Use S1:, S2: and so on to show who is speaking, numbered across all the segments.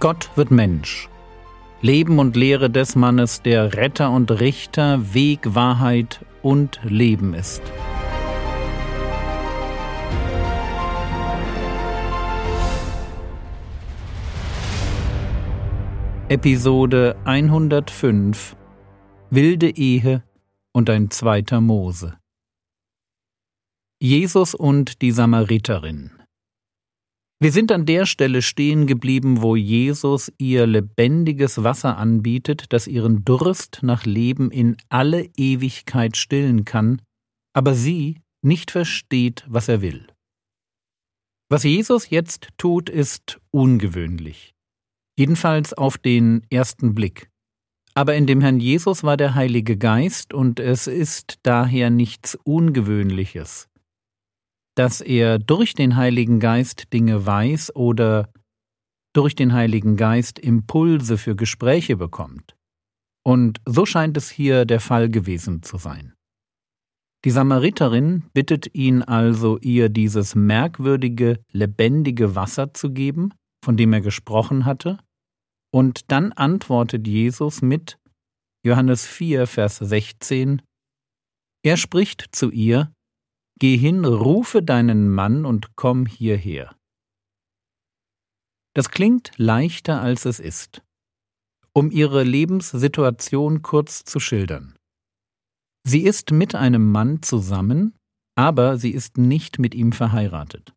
S1: Gott wird Mensch. Leben und Lehre des Mannes, der Retter und Richter, Weg, Wahrheit und Leben ist. Episode 105 Wilde Ehe und ein zweiter Mose Jesus und die Samariterin wir sind an der Stelle stehen geblieben, wo Jesus ihr lebendiges Wasser anbietet, das ihren Durst nach Leben in alle Ewigkeit stillen kann, aber sie nicht versteht, was er will. Was Jesus jetzt tut, ist ungewöhnlich. Jedenfalls auf den ersten Blick. Aber in dem Herrn Jesus war der Heilige Geist und es ist daher nichts Ungewöhnliches dass er durch den Heiligen Geist Dinge weiß oder durch den Heiligen Geist Impulse für Gespräche bekommt. Und so scheint es hier der Fall gewesen zu sein. Die Samariterin bittet ihn also, ihr dieses merkwürdige, lebendige Wasser zu geben, von dem er gesprochen hatte, und dann antwortet Jesus mit Johannes 4, Vers 16 Er spricht zu ihr, Geh hin, rufe deinen Mann und komm hierher. Das klingt leichter, als es ist. Um ihre Lebenssituation kurz zu schildern. Sie ist mit einem Mann zusammen, aber sie ist nicht mit ihm verheiratet.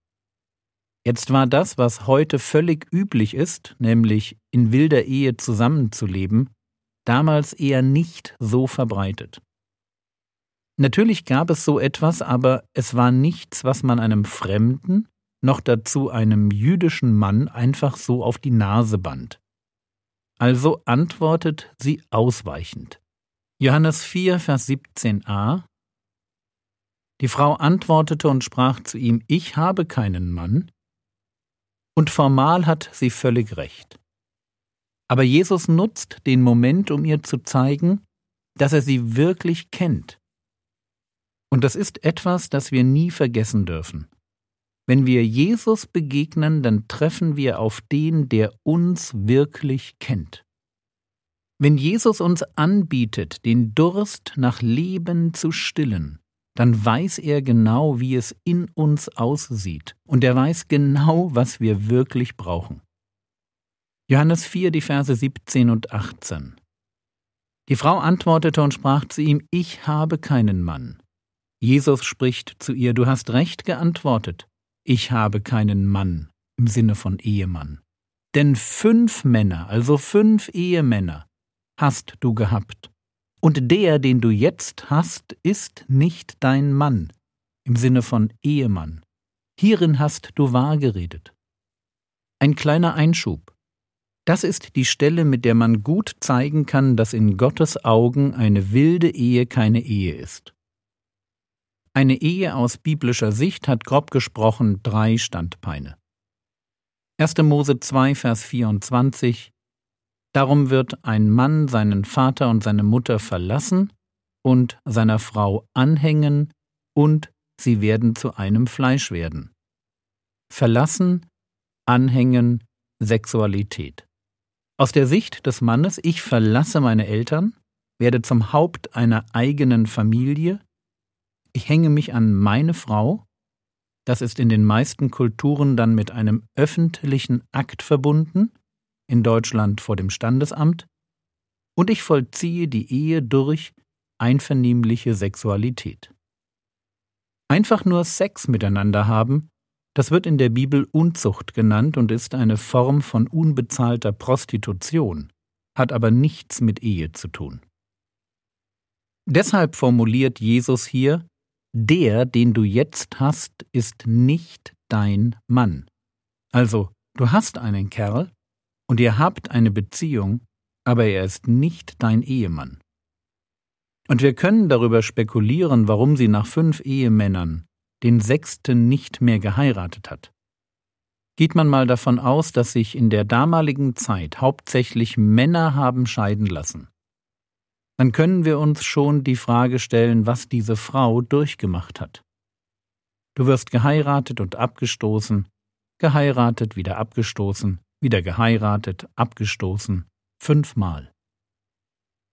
S1: Jetzt war das, was heute völlig üblich ist, nämlich in wilder Ehe zusammenzuleben, damals eher nicht so verbreitet. Natürlich gab es so etwas, aber es war nichts, was man einem Fremden, noch dazu einem jüdischen Mann einfach so auf die Nase band. Also antwortet sie ausweichend. Johannes 4, Vers 17a Die Frau antwortete und sprach zu ihm, Ich habe keinen Mann. Und formal hat sie völlig recht. Aber Jesus nutzt den Moment, um ihr zu zeigen, dass er sie wirklich kennt und das ist etwas, das wir nie vergessen dürfen. Wenn wir Jesus begegnen, dann treffen wir auf den, der uns wirklich kennt. Wenn Jesus uns anbietet, den Durst nach Leben zu stillen, dann weiß er genau, wie es in uns aussieht, und er weiß genau, was wir wirklich brauchen. Johannes 4, die Verse 17 und 18. Die Frau antwortete und sprach zu ihm, Ich habe keinen Mann. Jesus spricht zu ihr, du hast recht geantwortet, ich habe keinen Mann im Sinne von Ehemann. Denn fünf Männer, also fünf Ehemänner, hast du gehabt. Und der, den du jetzt hast, ist nicht dein Mann im Sinne von Ehemann. Hierin hast du wahr geredet. Ein kleiner Einschub. Das ist die Stelle, mit der man gut zeigen kann, dass in Gottes Augen eine wilde Ehe keine Ehe ist. Eine Ehe aus biblischer Sicht hat grob gesprochen drei Standbeine. 1. Mose 2, Vers 24 Darum wird ein Mann seinen Vater und seine Mutter verlassen und seiner Frau anhängen, und sie werden zu einem Fleisch werden. Verlassen, anhängen, Sexualität. Aus der Sicht des Mannes, ich verlasse meine Eltern, werde zum Haupt einer eigenen Familie, ich hänge mich an meine Frau, das ist in den meisten Kulturen dann mit einem öffentlichen Akt verbunden, in Deutschland vor dem Standesamt, und ich vollziehe die Ehe durch einvernehmliche Sexualität. Einfach nur Sex miteinander haben, das wird in der Bibel Unzucht genannt und ist eine Form von unbezahlter Prostitution, hat aber nichts mit Ehe zu tun. Deshalb formuliert Jesus hier der, den du jetzt hast, ist nicht dein Mann. Also, du hast einen Kerl und ihr habt eine Beziehung, aber er ist nicht dein Ehemann. Und wir können darüber spekulieren, warum sie nach fünf Ehemännern den sechsten nicht mehr geheiratet hat. Geht man mal davon aus, dass sich in der damaligen Zeit hauptsächlich Männer haben scheiden lassen dann können wir uns schon die Frage stellen, was diese Frau durchgemacht hat. Du wirst geheiratet und abgestoßen, geheiratet, wieder abgestoßen, wieder geheiratet, abgestoßen, fünfmal.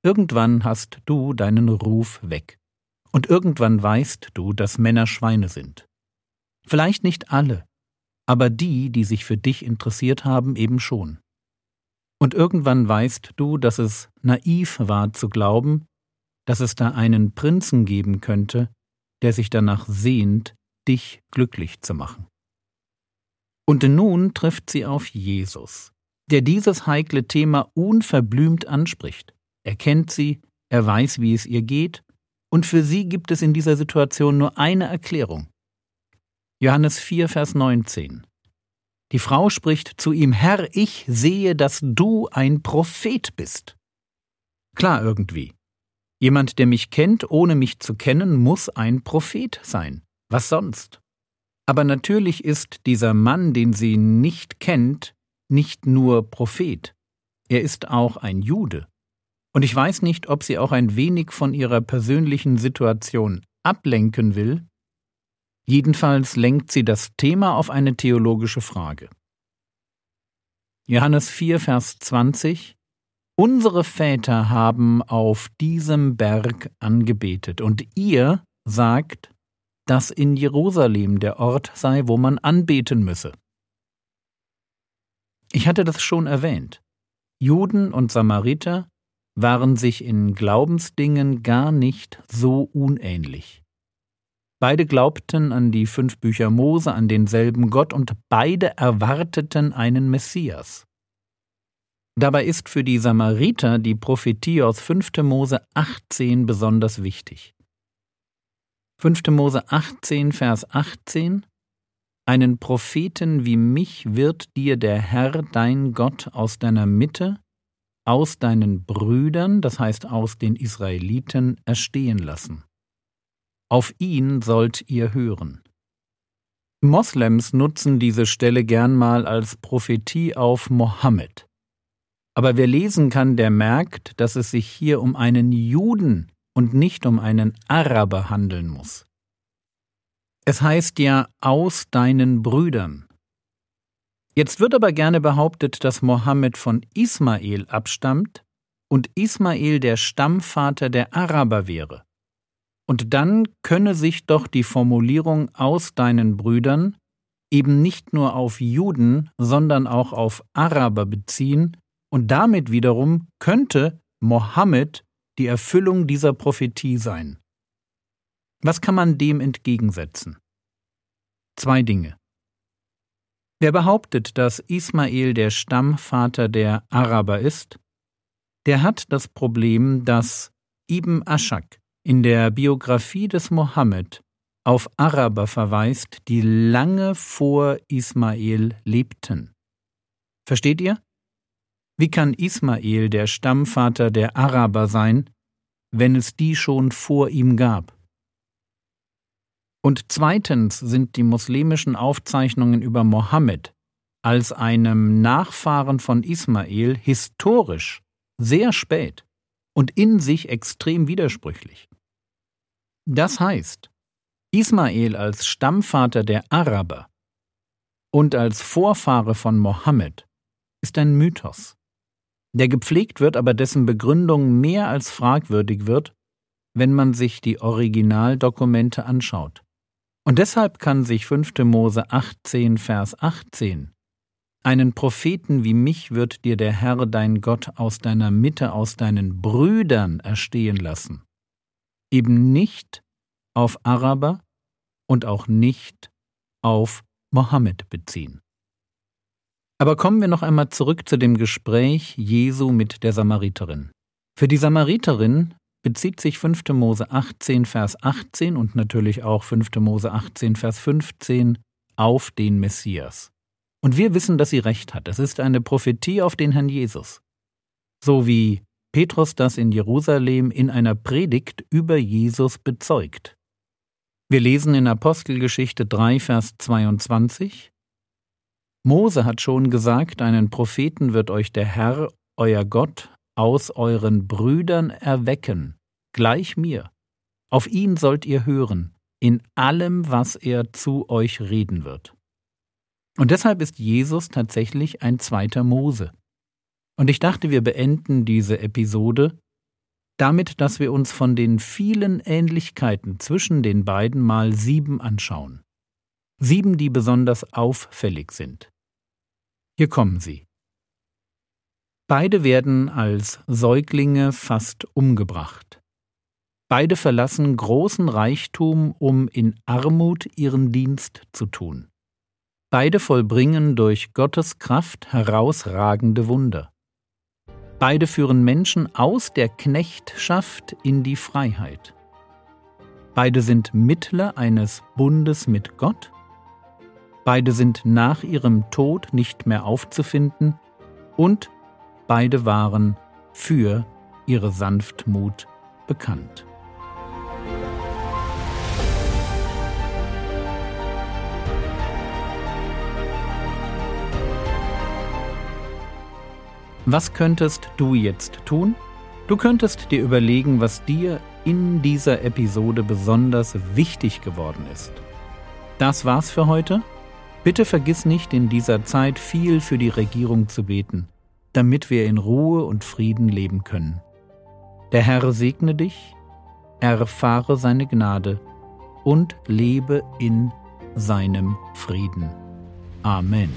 S1: Irgendwann hast du deinen Ruf weg. Und irgendwann weißt du, dass Männer Schweine sind. Vielleicht nicht alle, aber die, die sich für dich interessiert haben, eben schon. Und irgendwann weißt du, dass es naiv war zu glauben, dass es da einen Prinzen geben könnte, der sich danach sehnt, dich glücklich zu machen. Und nun trifft sie auf Jesus, der dieses heikle Thema unverblümt anspricht. Er kennt sie, er weiß, wie es ihr geht, und für sie gibt es in dieser Situation nur eine Erklärung. Johannes 4, Vers 19. Die Frau spricht zu ihm, Herr, ich sehe, dass du ein Prophet bist. Klar irgendwie. Jemand, der mich kennt, ohne mich zu kennen, muss ein Prophet sein. Was sonst? Aber natürlich ist dieser Mann, den sie nicht kennt, nicht nur Prophet. Er ist auch ein Jude. Und ich weiß nicht, ob sie auch ein wenig von ihrer persönlichen Situation ablenken will. Jedenfalls lenkt sie das Thema auf eine theologische Frage. Johannes 4, Vers 20 Unsere Väter haben auf diesem Berg angebetet, und ihr sagt, dass in Jerusalem der Ort sei, wo man anbeten müsse. Ich hatte das schon erwähnt. Juden und Samariter waren sich in Glaubensdingen gar nicht so unähnlich. Beide glaubten an die fünf Bücher Mose, an denselben Gott, und beide erwarteten einen Messias. Dabei ist für die Samariter die Prophetie aus 5. Mose 18 besonders wichtig. 5. Mose 18, Vers 18 Einen Propheten wie mich wird dir der Herr dein Gott aus deiner Mitte, aus deinen Brüdern, das heißt aus den Israeliten, erstehen lassen. Auf ihn sollt ihr hören. Moslems nutzen diese Stelle gern mal als Prophetie auf Mohammed. Aber wer lesen kann, der merkt, dass es sich hier um einen Juden und nicht um einen Araber handeln muss. Es heißt ja aus deinen Brüdern. Jetzt wird aber gerne behauptet, dass Mohammed von Ismael abstammt und Ismael der Stammvater der Araber wäre. Und dann könne sich doch die Formulierung aus deinen Brüdern eben nicht nur auf Juden, sondern auch auf Araber beziehen, und damit wiederum könnte Mohammed die Erfüllung dieser Prophetie sein. Was kann man dem entgegensetzen? Zwei Dinge. Wer behauptet, dass Ismael der Stammvater der Araber ist, der hat das Problem, dass Ibn Ashak in der Biografie des Mohammed auf Araber verweist, die lange vor Ismael lebten. Versteht ihr? Wie kann Ismael der Stammvater der Araber sein, wenn es die schon vor ihm gab? Und zweitens sind die muslimischen Aufzeichnungen über Mohammed als einem Nachfahren von Ismael historisch sehr spät und in sich extrem widersprüchlich. Das heißt, Ismael als Stammvater der Araber und als Vorfahre von Mohammed ist ein Mythos der gepflegt wird, aber dessen Begründung mehr als fragwürdig wird, wenn man sich die Originaldokumente anschaut. Und deshalb kann sich 5. Mose 18, Vers 18 einen Propheten wie mich wird dir der Herr dein Gott aus deiner Mitte, aus deinen Brüdern erstehen lassen. Eben nicht auf Araber und auch nicht auf Mohammed beziehen. Aber kommen wir noch einmal zurück zu dem Gespräch Jesu mit der Samariterin. Für die Samariterin bezieht sich 5. Mose 18, Vers 18 und natürlich auch 5. Mose 18, Vers 15 auf den Messias. Und wir wissen, dass sie recht hat. Es ist eine Prophetie auf den Herrn Jesus. So wie Petrus das in Jerusalem in einer Predigt über Jesus bezeugt. Wir lesen in Apostelgeschichte 3, Vers 22, Mose hat schon gesagt, einen Propheten wird euch der Herr, euer Gott, aus euren Brüdern erwecken, gleich mir. Auf ihn sollt ihr hören, in allem, was er zu euch reden wird. Und deshalb ist Jesus tatsächlich ein zweiter Mose. Und ich dachte, wir beenden diese Episode damit, dass wir uns von den vielen Ähnlichkeiten zwischen den beiden mal sieben anschauen. Sieben, die besonders auffällig sind. Hier kommen sie. Beide werden als Säuglinge fast umgebracht. Beide verlassen großen Reichtum, um in Armut ihren Dienst zu tun. Beide vollbringen durch Gottes Kraft herausragende Wunder. Beide führen Menschen aus der Knechtschaft in die Freiheit. Beide sind Mittler eines Bundes mit Gott. Beide sind nach ihrem Tod nicht mehr aufzufinden und beide waren für ihre Sanftmut bekannt. Was könntest du jetzt tun? Du könntest dir überlegen, was dir in dieser Episode besonders wichtig geworden ist. Das war's für heute. Bitte vergiss nicht, in dieser Zeit viel für die Regierung zu beten, damit wir in Ruhe und Frieden leben können. Der Herr segne dich, erfahre seine Gnade und lebe in seinem Frieden. Amen.